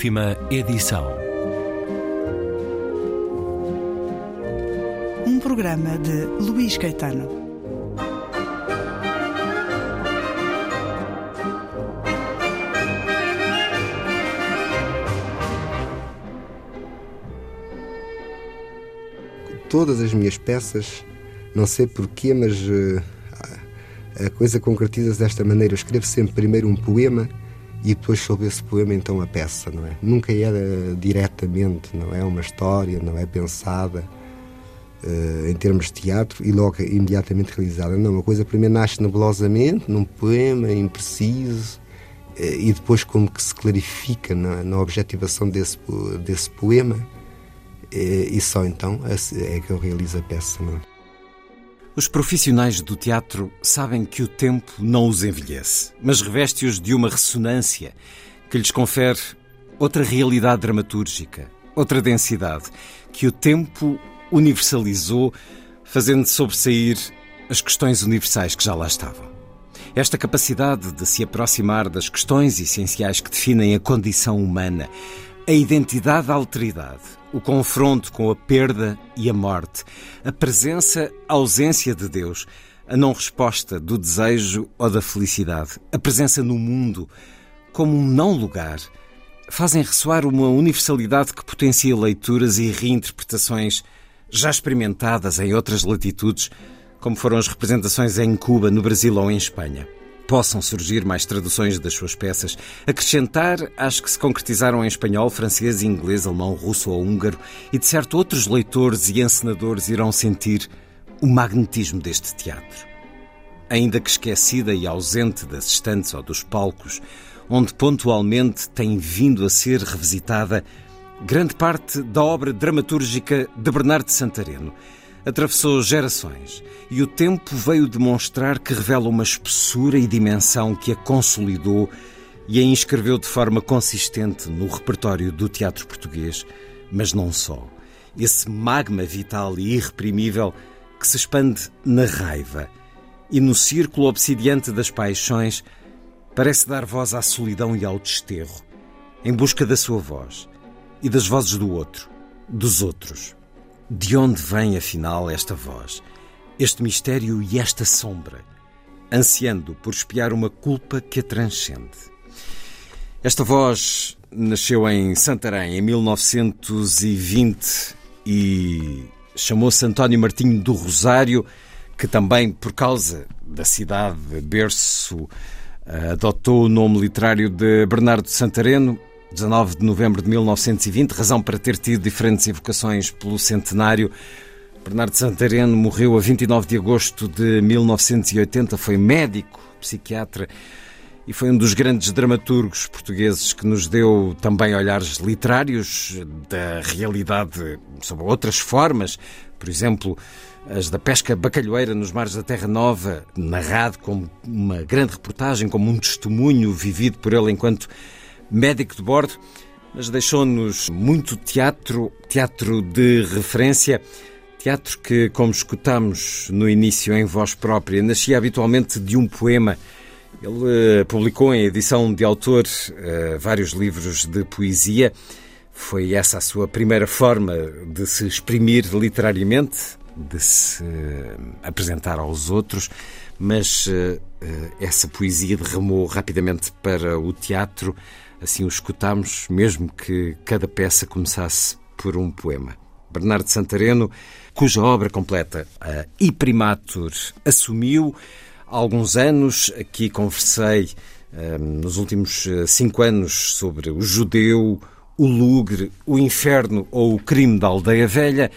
Última edição. Um programa de Luís Caetano. Todas as minhas peças, não sei porquê, mas uh, a coisa concretiza-se desta maneira. Eu escrevo sempre primeiro um poema e depois sobre esse poema então a peça, não é? Nunca é diretamente, não é uma história, não é pensada uh, em termos de teatro e logo imediatamente realizada. Não, uma coisa primeiro nasce nebulosamente, num poema impreciso uh, e depois como que se clarifica na, na objetivação desse, desse poema uh, e só então é que eu realizo a peça, não é? Os profissionais do teatro sabem que o tempo não os envelhece, mas reveste-os de uma ressonância que lhes confere outra realidade dramatúrgica, outra densidade, que o tempo universalizou, fazendo sobressair as questões universais que já lá estavam. Esta capacidade de se aproximar das questões essenciais que definem a condição humana, a identidade da alteridade, o confronto com a perda e a morte, a presença, a ausência de Deus, a não resposta do desejo ou da felicidade, a presença no mundo como um não lugar, fazem ressoar uma universalidade que potencia leituras e reinterpretações já experimentadas em outras latitudes, como foram as representações em Cuba, no Brasil ou em Espanha possam surgir mais traduções das suas peças, acrescentar às que se concretizaram em espanhol, francês, inglês, alemão, russo ou húngaro, e de certo outros leitores e encenadores irão sentir o magnetismo deste teatro. Ainda que esquecida e ausente das estantes ou dos palcos, onde pontualmente tem vindo a ser revisitada grande parte da obra dramatúrgica de Bernardo Santareno, atravessou gerações e o tempo veio demonstrar que revela uma espessura e dimensão que a consolidou e a inscreveu de forma consistente no repertório do teatro português, mas não só. Esse magma vital e irreprimível que se expande na raiva e no círculo obsidiante das paixões parece dar voz à solidão e ao desterro, em busca da sua voz e das vozes do outro, dos outros. De onde vem, afinal, esta voz, este mistério e esta sombra, ansiando por espiar uma culpa que a transcende? Esta voz nasceu em Santarém em 1920 e chamou-se António Martinho do Rosário, que também, por causa da cidade berço, adotou o nome literário de Bernardo Santareno 19 de novembro de 1920, razão para ter tido diferentes evocações pelo centenário. Bernardo Santareno morreu a 29 de agosto de 1980, foi médico, psiquiatra e foi um dos grandes dramaturgos portugueses que nos deu também olhares literários da realidade sobre outras formas, por exemplo, as da pesca bacalhoeira nos mares da Terra Nova, narrado como uma grande reportagem, como um testemunho vivido por ele enquanto médico de bordo, mas deixou-nos muito teatro, teatro de referência, teatro que, como escutamos no início em voz própria, nascia habitualmente de um poema. Ele uh, publicou em edição de autor uh, vários livros de poesia. Foi essa a sua primeira forma de se exprimir literariamente, de se uh, apresentar aos outros, mas essa poesia derramou rapidamente para o teatro Assim o escutámos, mesmo que cada peça começasse por um poema. Bernardo Santareno, cuja obra completa, a I Primatur, assumiu há alguns anos. Aqui conversei um, nos últimos eh, cinco anos sobre o judeu, o lugre, o inferno ou o crime da aldeia velha.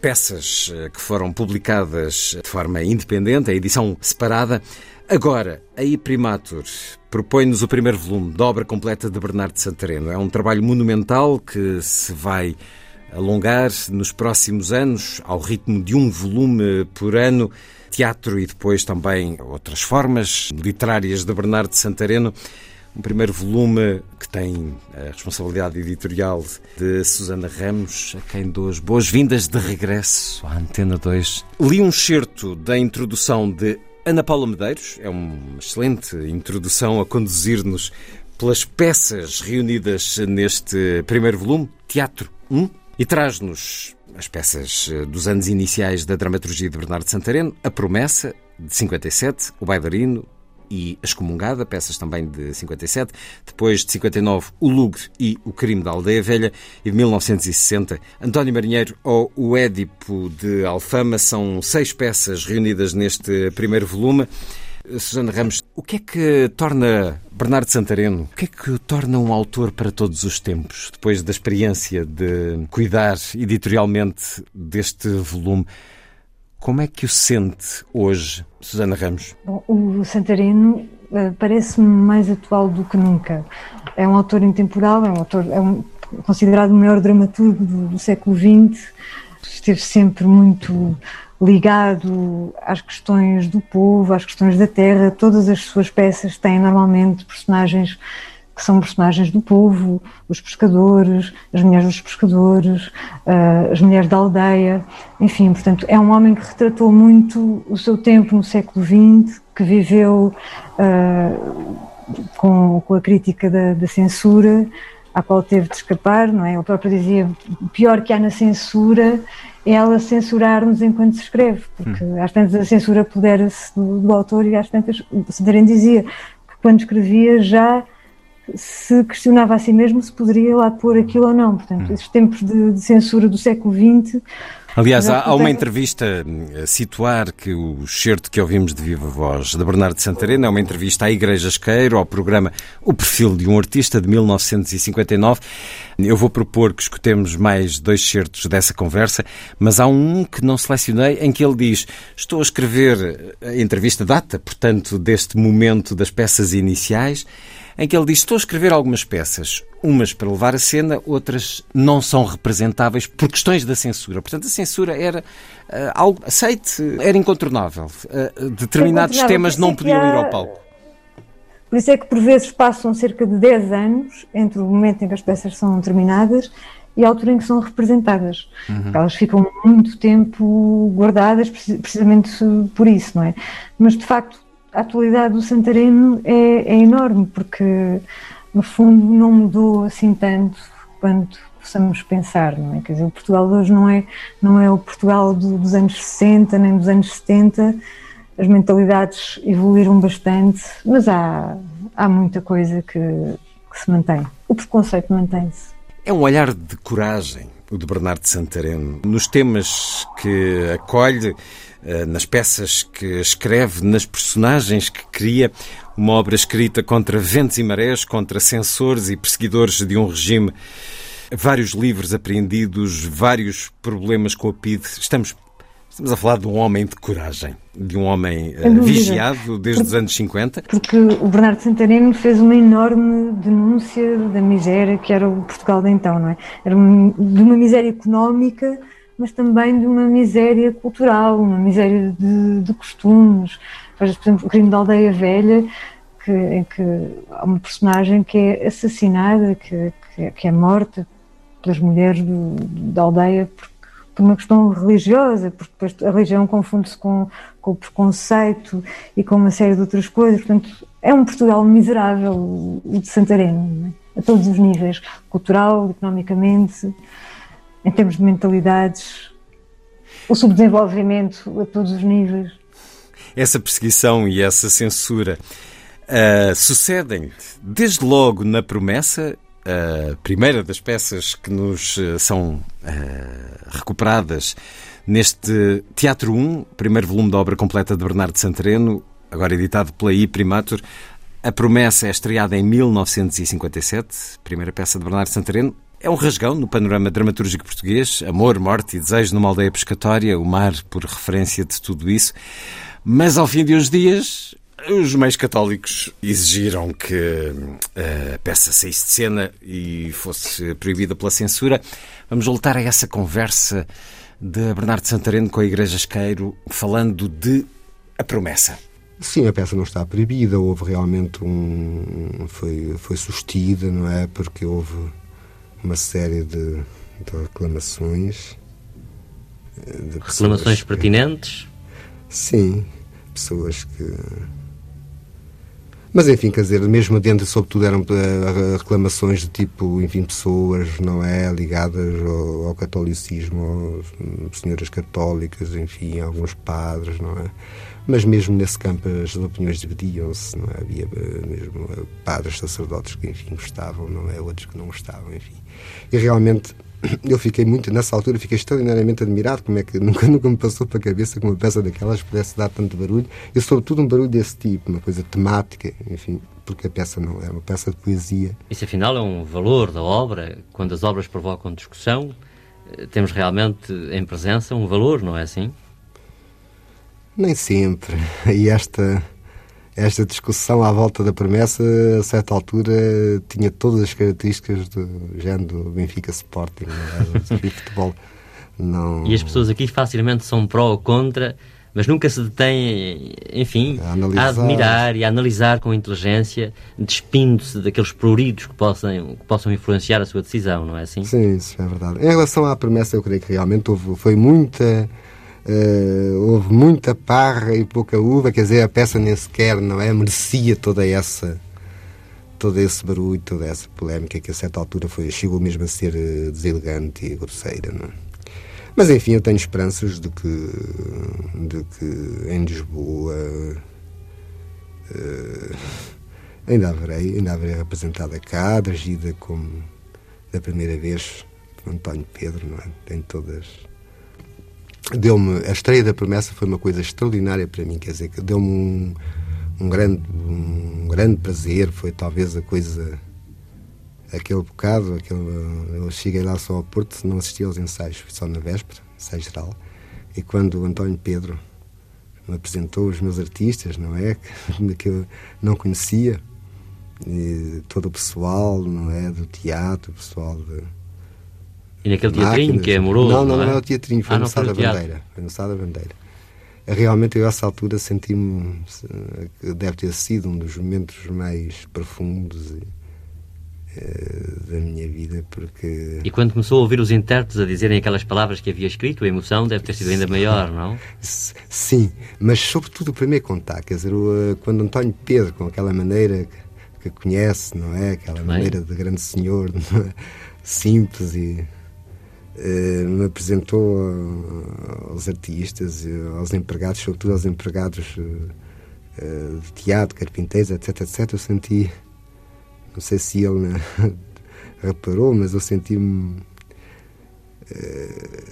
Peças eh, que foram publicadas de forma independente, a edição separada. Agora, a I Primatur propõe-nos o primeiro volume da obra completa de Bernardo Santareno. É um trabalho monumental que se vai alongar nos próximos anos, ao ritmo de um volume por ano. Teatro e depois também outras formas literárias de Bernardo Santareno. Um primeiro volume que tem a responsabilidade editorial de Susana Ramos, a quem dou as boas-vindas de regresso à Antena 2. Li um excerto da introdução de Ana Paula Medeiros é uma excelente introdução a conduzir-nos pelas peças reunidas neste primeiro volume, Teatro 1, e traz-nos as peças eh, dos anos iniciais da dramaturgia de Bernardo Santareno, A Promessa, de 57, O Bailarino e Excomungada, peças também de 57, depois de 59, O Lugre e O Crime da Aldeia Velha, e de 1960, António Marinheiro ou O Édipo de Alfama, são seis peças reunidas neste primeiro volume. Susana Ramos, o que é que torna Bernardo Santareno, o que é que o torna um autor para todos os tempos, depois da experiência de cuidar editorialmente deste volume? Como é que o sente hoje, Susana Ramos? O Santareno uh, parece-me mais atual do que nunca. É um autor intemporal, é um autor é um, considerado o maior dramaturgo do, do século XX, esteve sempre muito ligado às questões do povo, às questões da terra. Todas as suas peças têm normalmente personagens que são personagens do povo, os pescadores, as mulheres dos pescadores, uh, as mulheres da aldeia, enfim, portanto, é um homem que retratou muito o seu tempo no século XX, que viveu uh, com, com, a crítica da, da censura, à qual teve de escapar, não é? Ele próprio dizia: o pior que há na censura é ela censurar-nos enquanto se escreve, porque hum. às tantas a censura pudera-se do, do, autor e às tantas, o Santarém dizia que quando escrevia já se questionava a si mesmo se poderia lá pôr aquilo ou não. Portanto, hum. esses tempos de, de censura do século XX Aliás, há, há uma entrevista a situar que o certo que ouvimos de viva voz de Bernardo Santarena é uma entrevista à Igreja Esqueiro, ao programa O Perfil de um Artista, de 1959. Eu vou propor que escutemos mais dois certos dessa conversa, mas há um que não selecionei em que ele diz: Estou a escrever a entrevista data, portanto, deste momento das peças iniciais em que ele diz: Estou a escrever algumas peças, umas para levar a cena, outras não são representáveis por questões da censura. Portanto, a censura era uh, algo aceite, era incontornável. Uh, determinados é temas não podiam há... ir ao palco. Por isso é que, por vezes, passam cerca de 10 anos entre o momento em que as peças são terminadas e a altura em que são representadas. Uhum. Elas ficam muito tempo guardadas precisamente por isso, não é? Mas, de facto, a atualidade do Santareno é, é, enorme, porque no fundo não mudou assim tanto quanto possamos pensar, não é? Quer dizer, o Portugal de hoje não é, não é o Portugal do, dos anos 60 nem dos anos 70, as mentalidades evoluíram bastante, mas há, há muita coisa que, que se mantém. O preconceito mantém-se. É um olhar de coragem, o de Bernardo Santareno, nos temas que acolhe nas peças que escreve, nas personagens que cria, uma obra escrita contra ventos e marés, contra censores e perseguidores de um regime. Vários livros apreendidos, vários problemas com a PIDE. Estamos, estamos a falar de um homem de coragem, de um homem uh, vigiado desde porque, os anos 50. Porque o Bernardo Santareno fez uma enorme denúncia da miséria que era o Portugal de então, não é? Era de uma miséria económica mas também de uma miséria cultural, uma miséria de, de costumes. Por exemplo, o crime da aldeia velha, que, em que há uma personagem que é assassinada, que, que, que é morta pelas mulheres do, da aldeia por, uma questão religiosa, porque depois a religião confunde-se com, com o preconceito e com uma série de outras coisas. Portanto, é um Portugal miserável, o de Santarém, é? a todos os níveis, cultural, economicamente em termos de mentalidades, o subdesenvolvimento a todos os níveis. Essa perseguição e essa censura uh, sucedem desde logo na promessa, a primeira das peças que nos uh, são uh, recuperadas neste Teatro 1, primeiro volume da obra completa de Bernardo Santareno, agora editado pela I Primatur. A promessa é estreada em 1957, primeira peça de Bernardo Santareno, é um rasgão no panorama dramatúrgico português, amor, morte e desejo numa aldeia pescatória, o mar por referência de tudo isso. Mas ao fim de uns dias, os meios católicos exigiram que eh, a peça saísse de cena e fosse proibida pela censura. Vamos voltar a essa conversa de Bernardo Santareno com a Igreja Esqueiro, falando de A Promessa. Sim, a peça não está proibida, houve realmente um. foi, foi sustida, não é? Porque houve uma série de, de reclamações. Eh, de reclamações que, pertinentes? Sim, pessoas que Mas enfim, quer dizer, mesmo dentro, sobretudo, eram uh, reclamações de tipo, enfim, pessoas, não é? Ligadas ao, ao catolicismo, senhoras católicas, enfim, alguns padres, não é? Mas mesmo nesse campo as opiniões dividiam-se, não é? Havia eh, mesmo eh, padres, sacerdotes que, enfim, gostavam, não é? Outros que não gostavam, enfim. E realmente eu fiquei muito, nessa altura, fiquei extraordinariamente admirado como é que nunca, nunca me passou para a cabeça que uma peça daquelas pudesse dar tanto barulho e, sobretudo, um barulho desse tipo, uma coisa temática, enfim, porque a peça não é uma peça de poesia. Isso, afinal, é um valor da obra. Quando as obras provocam discussão, eh, temos realmente em presença um valor, não é assim? Nem sempre. E esta esta discussão à volta da promessa, a certa altura, tinha todas as características do género do Benfica Sporting, é? do futebol. Não... E as pessoas aqui facilmente são pró ou contra, mas nunca se detêm, enfim, a, a admirar e a analisar com inteligência, despindo-se daqueles pruridos que possam, que possam influenciar a sua decisão, não é assim? Sim, isso é verdade. Em relação à promessa, eu creio que realmente houve, foi muita Uh, houve muita parra e pouca uva, quer dizer, a peça nem sequer não é, merecia toda essa todo esse barulho, toda essa polémica que a certa altura foi, chegou mesmo a ser uh, deselegante e grosseira. Não é? Mas enfim, eu tenho esperanças de que, de que em Lisboa uh, ainda haverei, ainda haverei representada cá, agida como da primeira vez António Pedro, não é? Tem todas deu-me a estreia da promessa foi uma coisa extraordinária para mim quer dizer que deu-me um, um grande um grande prazer foi talvez a coisa aquele bocado aquele, eu cheguei lá só ao Porto não assisti aos ensaios só na véspera ensaio geral e quando o António Pedro me apresentou os meus artistas não é que eu não conhecia e todo o pessoal não é do teatro o pessoal de, e naquele teatrinho que é amoroso? Não, não, não, é? o teatrinho, foi ah, no Sá da Bandeira. Foi no Sá da Bandeira. Realmente, eu, a essa altura, senti-me que deve ter sido um dos momentos mais profundos eh, da minha vida, porque... E quando começou a ouvir os intérpretes a dizerem aquelas palavras que havia escrito, a emoção deve ter sido ainda maior, não? Sim, mas sobretudo o primeiro contato, quer dizer, eh, quando António Pedro, com aquela maneira que, conhece, não é? Aquela maneira de grande senhor, é? simples e me apresentou aos artistas, aos empregados, sobretudo aos empregados eh, de teatro, carpinteiros, etc, etc. Eu senti, não sei se ele reparou, mas eu senti-me.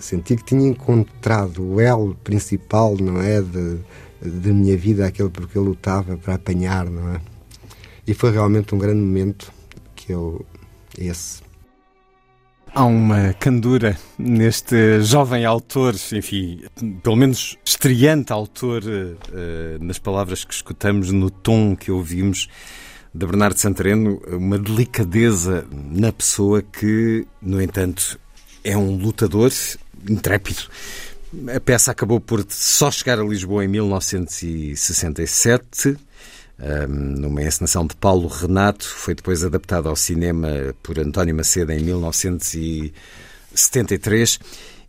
Senti que tinha encontrado o elo principal, não é? Da minha vida, aquele por que eu lutava para apanhar, não é? E foi realmente um grande momento que eu. esse Há uma candura neste jovem autor, enfim, pelo menos estreante autor, uh, nas palavras que escutamos, no tom que ouvimos de Bernardo Santareno, uma delicadeza na pessoa que, no entanto, é um lutador intrépido. A peça acabou por só chegar a Lisboa em 1967 numa encenação de Paulo Renato, foi depois adaptado ao cinema por António Macedo em 1973.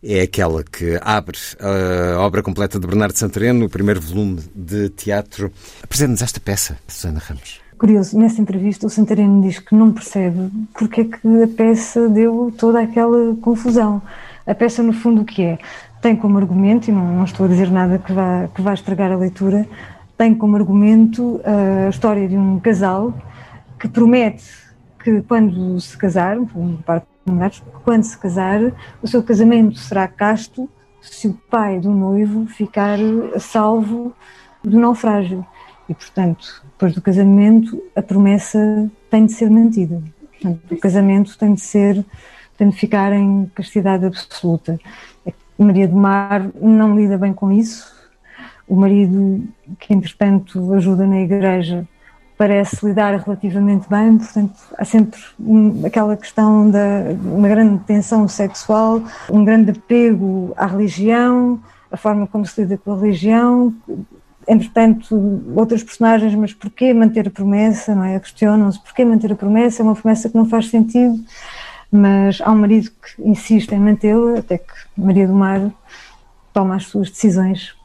É aquela que abre a obra completa de Bernardo Santareno, o primeiro volume de teatro. Apresente-nos esta peça, Susana Ramos. Curioso, nessa entrevista o Santareno diz que não percebe porque é que a peça deu toda aquela confusão. A peça, no fundo, o que é? Tem como argumento, e não, não estou a dizer nada que vá, que vá estragar a leitura, tem como argumento a história de um casal que promete que quando se casar, quando se casar, o seu casamento será casto se o pai do noivo ficar salvo do naufrágio. E, portanto, depois do casamento, a promessa tem de ser mantida. Portanto, o casamento tem de ser, tem de ficar em castidade absoluta. Maria do Mar não lida bem com isso, o marido, que entretanto ajuda na igreja, parece lidar relativamente bem, portanto há sempre aquela questão da uma grande tensão sexual, um grande apego à religião, a forma como se lida com a religião, entretanto outras personagens, mas porquê manter a promessa, não é? Questionam-se porquê manter a promessa, é uma promessa que não faz sentido, mas há um marido que insiste em mantê-la, até que Maria do Mar toma as suas decisões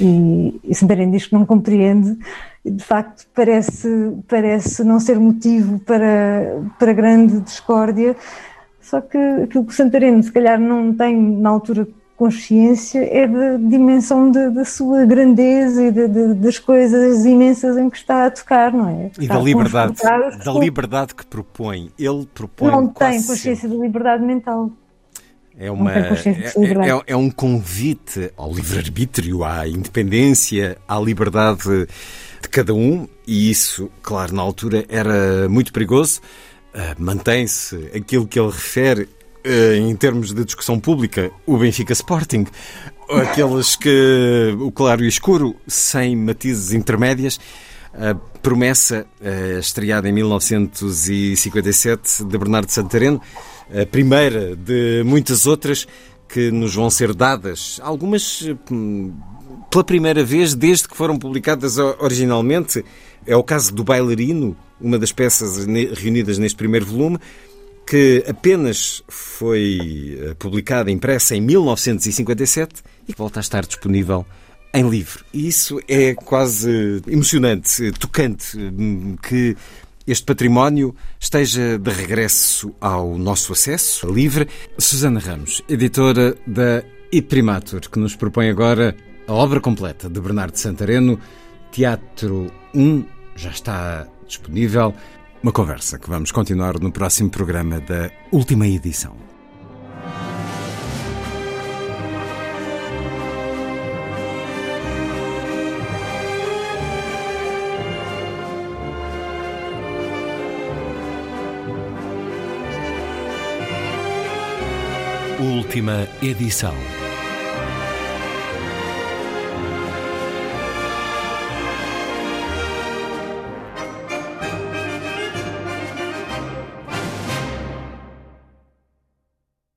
E, e Santarém diz que não compreende, de facto parece, parece não ser motivo para, para grande discórdia, só que aquilo que o Santareno se calhar não tem na altura consciência é da dimensão da sua grandeza e de, de, das coisas imensas em que está a tocar, não é? E da liberdade, da liberdade que propõe. Ele propõe. Não tem consciência de liberdade mental. É, uma, é, é, é, um convite ao livre-arbítrio, à independência, à liberdade de cada um, e isso, claro, na altura era muito perigoso. Uh, Mantém-se aquilo que ele refere uh, em termos de discussão pública, o Benfica Sporting, aqueles que o claro e o escuro, sem matizes intermédias. A promessa, uh, estreada em 1957, de Bernardo Santareno, a primeira de muitas outras que nos vão ser dadas, algumas hum, pela primeira vez desde que foram publicadas originalmente. É o caso do Bailarino, uma das peças reunidas neste primeiro volume, que apenas foi eh, publicada, impressa em 1957 e que volta a estar disponível em livro. E isso é quase emocionante, tocante, hum, que este património esteja de regresso ao nosso acesso livre. Susana Ramos, editora da Iprimatur, que nos propõe agora a obra completa de Bernardo Santareno, Teatro 1, já está disponível. Uma conversa que vamos continuar no próximo programa da última edição. Última edição.